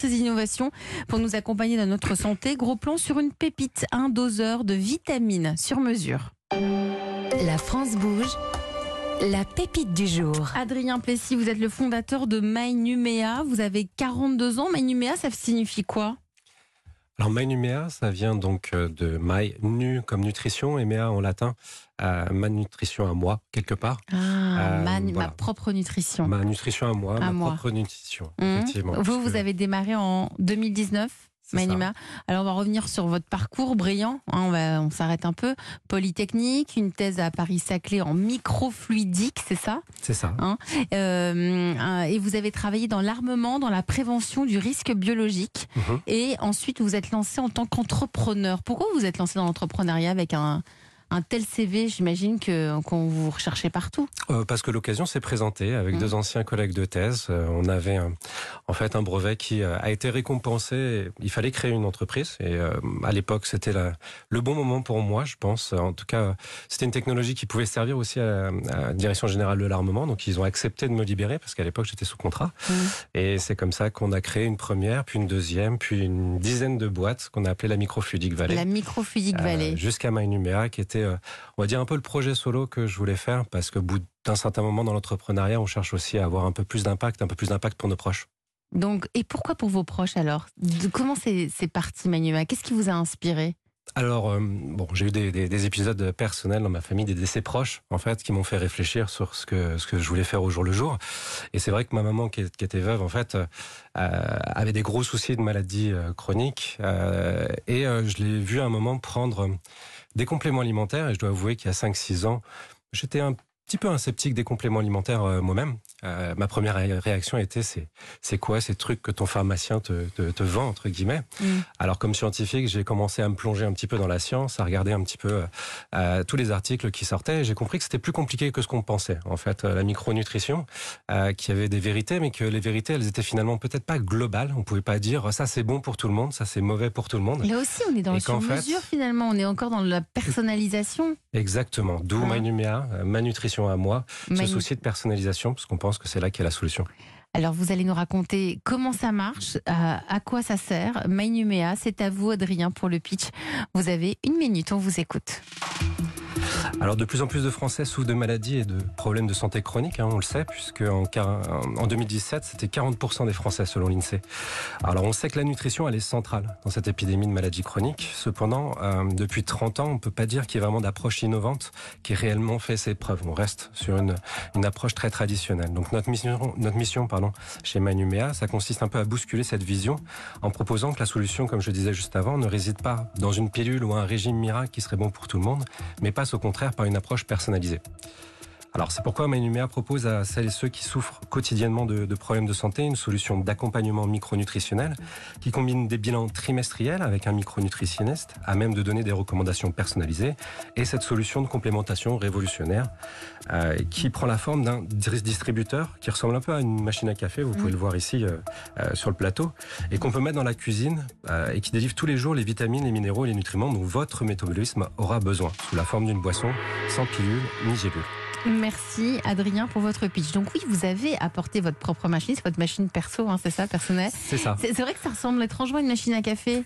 ces innovations pour nous accompagner dans notre santé. Gros plan sur une pépite, un doseur de vitamines sur mesure. La France bouge. La pépite du jour. Adrien Plessis, vous êtes le fondateur de MyNumea. Vous avez 42 ans. MyNumea, ça signifie quoi? Alors, MyNumea, ça vient donc euh, de My, nu comme nutrition, et mea en latin, euh, ma nutrition à moi, quelque part. Ah, euh, ma, ma, propre nutrition. Ma nutrition à moi, à ma moi. propre nutrition, Mmh. effectivement. Vous, vous avez démarré en 2019 Ça. Manima. Alors, on va revenir sur votre parcours brillant. hein, on va, on s'arrête un peu. Polytechnique, une thèse à Paris-Saclay en microfluidique, c'est ça? C'est ça. Euh, euh, Et vous avez travaillé dans l'armement, dans la prévention du risque biologique. Mhm. Et ensuite, vous êtes lancé en tant qu'entrepreneur. Pourquoi vous êtes lancé dans l'entrepreneuriat avec un, un tel CV J'imagine que qu'on vous recherchez partout. Euh, parce que l'occasion s'est présentée avec Mhm. deux anciens collègues de thèse. Euh, on avait un- en fait un brevet qui euh, a été récompensé. Il fallait créer une entreprise et euh, à l'époque c'était le bon moment pour moi, je pense. En tout cas, c'était une technologie qui pouvait servir aussi à, à la direction générale de l'armement. Donc ils ont accepté de me libérer parce qu'à l'époque j'étais sous contrat. Mhm. Et c'est comme ça qu'on a créé une première, puis une deuxième, puis une dizaine de boîtes qu'on a appelées la Microfluidic Valley. La microfluidique Euh, Valley. jusqu'à MyNumea, qui était, euh, on va dire, un peu le projet solo que je voulais faire, parce qu'au bout d'un certain moment dans l'entrepreneuriat, on cherche aussi à avoir un peu plus d'impact, un peu plus d'impact pour nos proches. Donc, et pourquoi pour vos proches alors? De- Comment c'est parti, Manuma Qu'est-ce qui vous a inspiré? Alors, euh, bon, j'ai eu des, des- des épisodes personnels dans ma famille, des décès proches, en fait, qui m'ont fait réfléchir sur ce que, ce que je voulais faire au jour le jour. Et c'est vrai que ma maman, qui, était veuve, en fait, euh, avait des gros soucis de maladies euh, chroniques. euh, et je l'ai vu à un moment prendre des compléments alimentaires. Et je dois avouer qu'il y a 5-6 ans, j'étais un petit peu un sceptique des compléments alimentaires euh, moi-même. Euh, ma première ré- réaction était c'est c'est quoi ces trucs que ton pharmacien te, te, te vend entre guillemets? Mm. alors comme scientifique, j'ai commencé à me plonger un petit peu dans la science, à regarder un petit peu euh, tous les articles qui sortaient. J'ai compris que c'était plus compliqué que ce qu'on pensait. En fait, euh, la micronutrition, euh, qui avait des vérités, mais que les vérités, elles étaient finalement peut-être pas globales. On pouvait pas dire ça c'est bon pour tout le monde, ça c'est mauvais pour tout le monde. Là aussi, on est dans le qu'en sur-mesure finalement. On est encore dans la personnalisation. Exactement. D'où Ah. Euh, ma nutrition à moi, ce souci de personnalisation, parce qu'on pense que c'est là qu'est la solution. Alors, vous allez nous raconter comment ça marche, à, à quoi ça sert. Mainumea, c'est à vous, Adrien, pour le pitch. Vous avez une minute, on vous écoute. Alors de plus en plus de Français souffrent de maladies et de problèmes de santé chroniques, hein, on le sait, puisque en, quar- en 2017, c'était 40% des Français selon l'INSEE. Alors on sait que la nutrition, elle est centrale dans cette épidémie de maladies chroniques. Cependant, euh, depuis 30 ans, on ne peut pas dire qu'il y ait vraiment d'approche innovante qui ait réellement fait ses preuves. On reste sur une, une approche très traditionnelle. Donc notre mission, notre mission pardon, chez Manumea, ça consiste un peu à bousculer cette vision en proposant que la solution, comme je disais juste avant, ne réside pas dans une pilule ou un régime miracle qui serait bon pour tout le monde, mais passe au contraire par une approche personnalisée. Alors c'est pourquoi Manumea propose à celles et ceux qui souffrent quotidiennement de, de problèmes de santé une solution d'accompagnement micronutritionnel qui combine des bilans trimestriels avec un micronutritionniste à même de donner des recommandations personnalisées et cette solution de complémentation révolutionnaire euh, qui prend la forme d'un dis- distributeur qui ressemble un peu à une machine à café, vous pouvez Mm. le voir ici euh, euh, sur le plateau, et qu'on peut mettre dans la cuisine euh, et qui délivre tous les jours les vitamines, les minéraux et les nutriments dont votre métabolisme aura besoin sous la forme d'une boisson sans pilule ni gélule. Merci, Adrien, pour votre pitch. Donc oui, vous avez apporté votre propre machine, c'est votre machine perso, hein, c'est ça, personnel. C'est ça. C'est vrai que ça ressemble étrangement à une machine à café.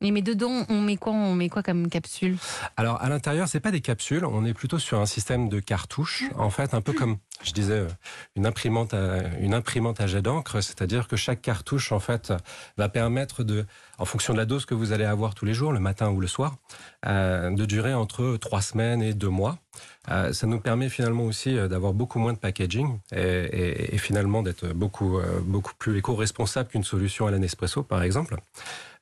Et mais dedans, on met quoi? On met quoi comme capsule? Alors à l'intérieur, c'est pas des capsules, on est plutôt sur un système de cartouches. En fait, un peu comme je disais, euh, une imprimante à, une imprimante à jet d'encre, c'est-à-dire que chaque cartouche en fait va permettre de, en fonction de la dose que vous allez avoir tous les jours, le matin ou le soir, euh, de durer entre trois semaines et deux mois. Euh, ça nous permet finalement aussi euh, d'avoir beaucoup moins de packaging et, et- et finalement d'être beaucoup euh, beaucoup plus éco-responsable qu'une solution à la Nespresso par exemple.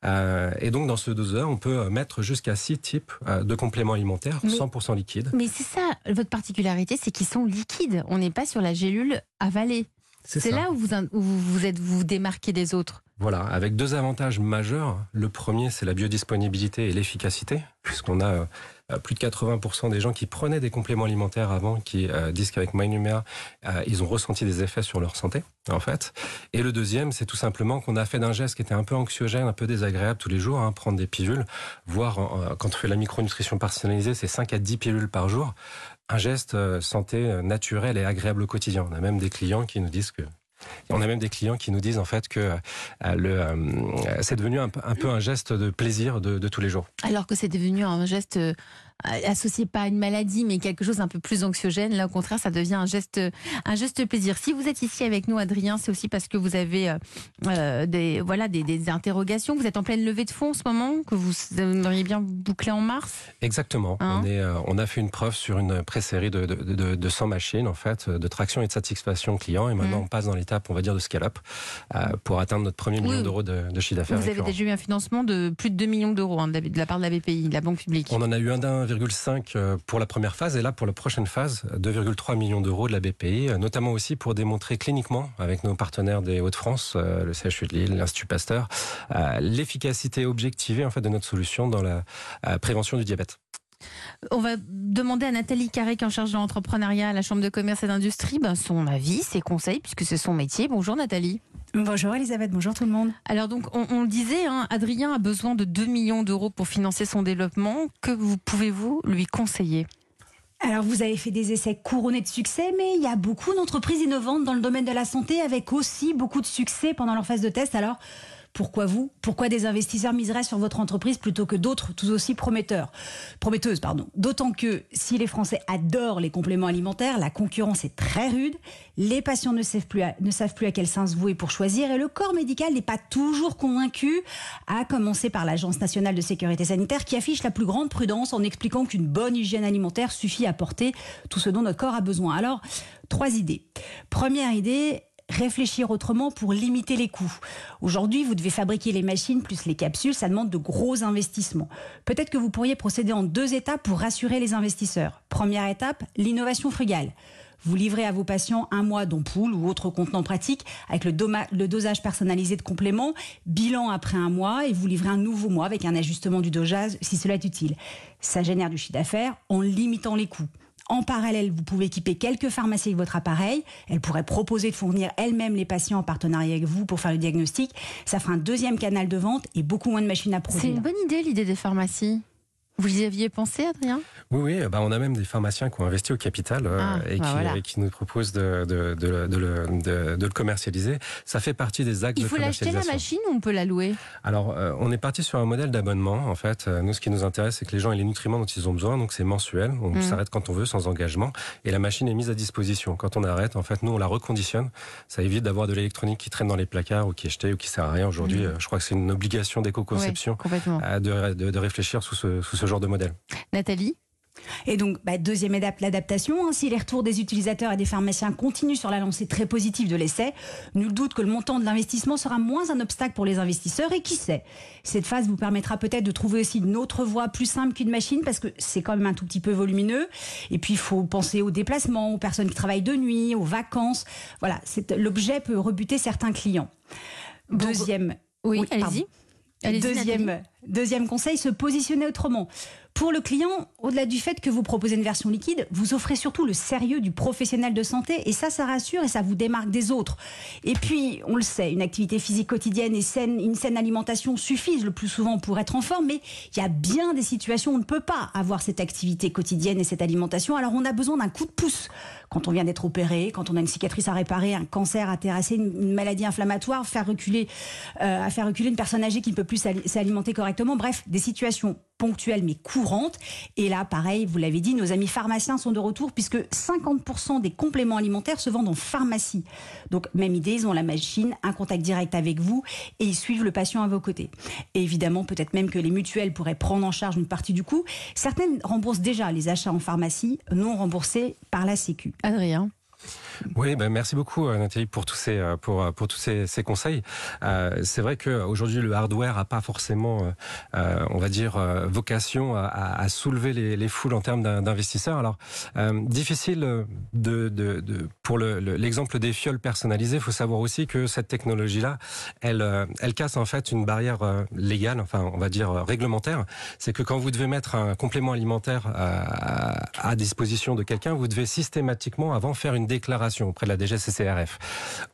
Euh, et donc dans ce doseur, on peut mettre jusqu'à six types de compléments alimentaires, Mais- 100% liquides. Mais c'est ça, votre particularité, c'est qu'ils sont liquides. On n'est pas sur la gélule avalée. C'est là où vous, où vous êtes vous démarquez des autres. Voilà, avec deux avantages majeurs. Le premier, c'est la biodisponibilité et l'efficacité, puisqu'on a euh, plus de 80% des gens qui prenaient des compléments alimentaires avant qui euh, disent qu'avec MyNumea, euh, ils ont ressenti des effets sur leur santé, en fait. Et le deuxième, c'est tout simplement qu'on a fait d'un geste qui était un peu anxiogène, un peu désagréable tous les jours, hein, prendre des pilules, voire quand on fait la micronutrition personnalisée, c'est 5 à 10 pilules par jour. Un geste euh, santé euh, naturel et agréable au quotidien. On a même des clients qui nous disent que a même des clients qui nous disent en fait que euh, c'est devenu un, peu un geste de plaisir de tous les jours. Alors que c'est devenu un geste associé pas à une maladie, mais quelque chose un peu plus anxiogène. Là, au contraire, ça devient un geste, un geste plaisir. Si vous êtes ici avec nous, Adrien, c'est aussi parce que vous avez euh, des, voilà, des, des, interrogations. Vous êtes en pleine levée de fonds en ce moment, que vous aimeriez bien boucler en mars? Exactement. Hein on, est, euh, on a fait une preuve sur une pré-série de, de, de, de, 100 machines, en fait, de traction et de satisfaction client. Et maintenant, mmh. on passe dans l'étape, on va dire, de scale-up euh, pour atteindre notre premier million d'euros de, de, chiffre d'affaires. Vous avez déjà eu un financement de plus de 2 millions d'euros hein, de la part de la BPI, de la Banque publique. On en a eu un d'un 1,5 euh, pour la première phase et là pour la prochaine phase 2,3 millions d'euros de la BPI, euh, notamment aussi pour démontrer cliniquement avec nos partenaires des Hauts-de-France, euh, le CHU de Lille, l'Institut Pasteur, l'efficacité objectivée en fait de notre solution dans la prévention du diabète. On va demander à Nathalie est en charge de l'entrepreneuriat à la Chambre de commerce et d'industrie, ben, son avis, ses conseils, puisque c'est son métier. Bonjour Nathalie. Bonjour Elisabeth, bonjour tout le monde. Alors donc on, le disait, hein, Adrien a besoin de 2 millions d'euros pour financer son développement. Que vous pouvez-vous lui conseiller? Alors vous avez fait des essais couronnés de succès, mais il y a beaucoup d'entreprises innovantes dans le domaine de la santé avec aussi beaucoup de succès pendant leur phase de test. Alors pourquoi vous Pourquoi des investisseurs miseraient sur votre entreprise plutôt que d'autres tout aussi prometteurs? Prometteuses, pardon. D'autant que si les Français adorent les compléments alimentaires, la concurrence est très rude, les patients ne savent plus à, quel sens vouer pour choisir et le corps médical n'est pas toujours convaincu, à commencer par l'Agence nationale de sécurité sanitaire qui affiche la plus grande prudence en expliquant qu'une bonne hygiène alimentaire suffit à porter tout ce dont notre corps a besoin. Alors, trois idées. Première idée, réfléchir autrement pour limiter les coûts. Aujourd'hui, vous devez fabriquer les machines plus les capsules, ça demande de gros investissements. Peut-être que vous pourriez procéder en deux étapes pour rassurer les investisseurs. Première étape, l'innovation frugale. Vous livrez à vos patients un mois d'ampoule ou autre contenant pratique avec le, dosage personnalisé de compléments, bilan après un mois et vous livrez un nouveau mois avec un ajustement du dosage si cela est utile. Ça génère du chiffre d'affaires en limitant les coûts. En parallèle, vous pouvez équiper quelques pharmacies avec votre appareil. Elles pourraient proposer de fournir elles-mêmes les patients en partenariat avec vous pour faire le diagnostic. Ça fera un deuxième canal de vente et beaucoup moins de machines à produire. C'est une bonne idée l'idée des pharmacies. Vous y aviez pensé, Adrien? Oui, oui. Bah, on a même des pharmaciens qui ont investi au capital euh, ah, et, bah qui, qui, nous proposent de, de, de, de, le, commercialiser. Ça fait partie des actes Il faut l'acheter la machine ou on peut la louer? Alors, euh, on est parti sur un modèle d'abonnement. En fait, euh, nous, ce qui nous intéresse, c'est que les gens aient les nutriments dont ils ont besoin. Donc, c'est mensuel. On mmh. s'arrête quand on veut, sans engagement. Et la machine est mise à disposition. Quand on arrête, en fait, nous, on la reconditionne. Ça évite d'avoir de l'électronique qui traîne dans les placards ou qui est jetée ou qui sert à rien aujourd'hui. Mmh. Je crois que c'est une obligation d'éco-conception de, de, réfléchir sous ce, sous ce genre de modèle. Nathalie et donc, bah, deuxième étape, l'adaptation. Hein. si les retours des utilisateurs et des pharmaciens continuent sur la lancée très positive de l'essai, nul doute que le montant de l'investissement sera moins un obstacle pour les investisseurs. Et qui sait, cette phase vous permettra peut-être de trouver aussi une autre voie plus simple qu'une machine, parce que c'est quand même un tout petit peu volumineux. Et puis, il faut penser aux déplacements, aux personnes qui travaillent de nuit, aux vacances. Voilà, l'objet peut rebuter certains clients. Deuxième. Oui, allez-y. Deuxième, deuxième conseil, se positionner autrement. Pour le client, au-delà du fait que vous proposez une version liquide, vous offrez surtout le sérieux du professionnel de santé et ça, ça rassure et ça vous démarque des autres. Et puis, on le sait, une activité physique quotidienne et une saine alimentation suffisent le plus souvent pour être en forme, mais il y a bien des situations où on ne peut pas avoir cette activité quotidienne et cette alimentation. Alors, on a besoin d'un coup de pouce quand on vient d'être opéré, quand on a une cicatrice à réparer, un cancer à terrasser, une, maladie inflammatoire, euh, à faire reculer une personne âgée qui ne peut plus s'alimenter correctement. Bref, des situations ponctuelles mais courantes. Et là, pareil, vous l'avez dit, nos amis pharmaciens sont de retour puisque 50% des compléments alimentaires se vendent en pharmacie. Donc, même idée, ils ont la machine, un contact direct avec vous et ils suivent le patient à vos côtés. Évidemment, peut-être même que les mutuelles pourraient prendre en charge une partie du coût. Certaines remboursent déjà les achats en pharmacie, non remboursés par la Sécu. Adrien oui, ben merci beaucoup euh, Nathalie pour tous ces euh, pour euh, pour tous ces, ces conseils. C'est vrai que aujourd'hui le hardware a pas forcément, on va dire, vocation à, soulever les, les, foules en termes d'investisseurs. Alors difficile de, de, pour l'exemple le, des fioles personnalisées. Il faut savoir aussi que cette technologie-là, elle elle casse en fait une barrière légale, enfin on va dire réglementaire. C'est que quand vous devez mettre un complément alimentaire à disposition de quelqu'un, vous devez systématiquement avant faire une déclaration déclaration auprès de la DGCCRF.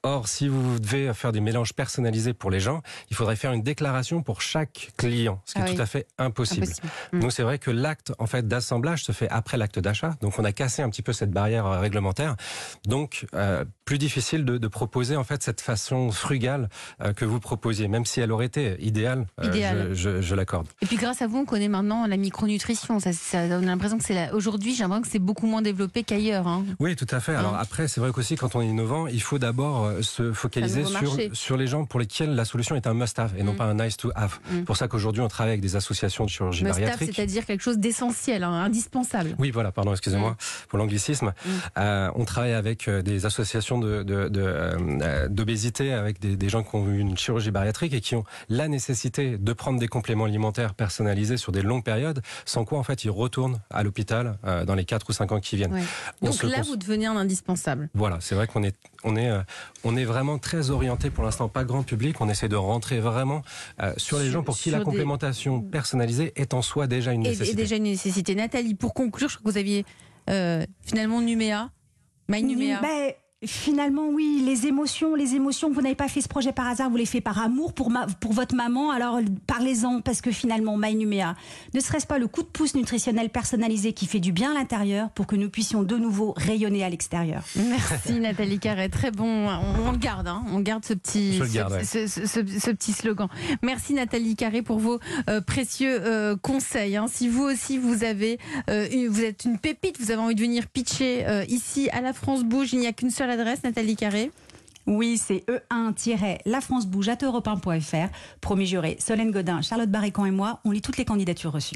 Or, si vous devez faire des mélanges personnalisés pour les gens, il faudrait faire une déclaration pour chaque client, ce qui Ah est oui. tout à fait impossible. Impossible. Mm. Nous, c'est vrai que l'acte en fait d'assemblage se fait après l'acte d'achat, donc on a cassé un petit peu cette barrière euh, réglementaire. Donc, euh, plus difficile de, de proposer en fait cette façon frugale euh, que vous proposiez, même si elle aurait été idéale. euh, Idéale. je je- je l'accorde. Et puis grâce à vous, on connaît maintenant la micronutrition. Ça, ça- on a l'impression que c'est aujourd'hui, j'ai l'impression que c'est beaucoup moins développé qu'ailleurs. hein. Oui, tout à fait. Alors Hein. après, c'est vrai qu'aussi quand on est innovant, il faut d'abord euh, se focaliser sur, sur les gens pour lesquels la solution est un must-have et non Mm. pas un nice to have. Mm. pour ça qu'aujourd'hui, on travaille avec des associations de chirurgie Must-have, bariatrique. c'est-à-dire quelque chose d'essentiel, hein, indispensable. Oui, voilà, pardon, excusez-moi pour l'anglicisme. Mm. Euh, on travaille avec euh, des associations de, de, de, euh, d'obésité, avec des, des gens qui ont eu une chirurgie bariatrique et qui ont la nécessité de prendre des compléments alimentaires personnalisés sur des longues périodes, sans quoi en fait ils retournent à l'hôpital euh, dans les 4 ou 5 ans qui viennent. Ouais. Donc là, cons- vous devenez un indispensable. Voilà, c'est vrai qu'on est, on est, euh, on est vraiment très orienté pour l'instant, pas grand public. On essaie de rentrer vraiment euh, sur les Sur- gens pour qui la des- complémentation personnalisée est en soi déjà une Et, nécessité. et déjà une nécessité. Nathalie, pour conclure, je crois que vous aviez euh, finalement Numéa, My Numéa. Ben, Finalement, oui, les émotions, les émotions, vous n'avez pas fait ce projet par hasard, vous l'avez fait par amour pour, ma, pour votre maman, alors parlez-en, parce que finalement, My Numéa, ne serait-ce pas le coup de pouce nutritionnel personnalisé qui fait du bien à l'intérieur pour que nous puissions de nouveau rayonner à l'extérieur? Merci Nathalie Carré, très bon. On, on le garde, hein. on garde ce petit, Je le ce, garde, ouais. ce- ce- ce- ce petit slogan. Merci Nathalie Carré pour vos euh, précieux euh, conseils. hein. Si vous aussi vous avez, euh, une- vous êtes une pépite, vous avez envie de venir pitcher euh, ici à la France Bouge, il n'y a qu'une seule Nathalie Carré. Oui, c'est E e1-lafrancebouge.europe1.fr. Promis juré, Solène Godin, Charlotte Barrécan et moi, on lit toutes les candidatures reçues.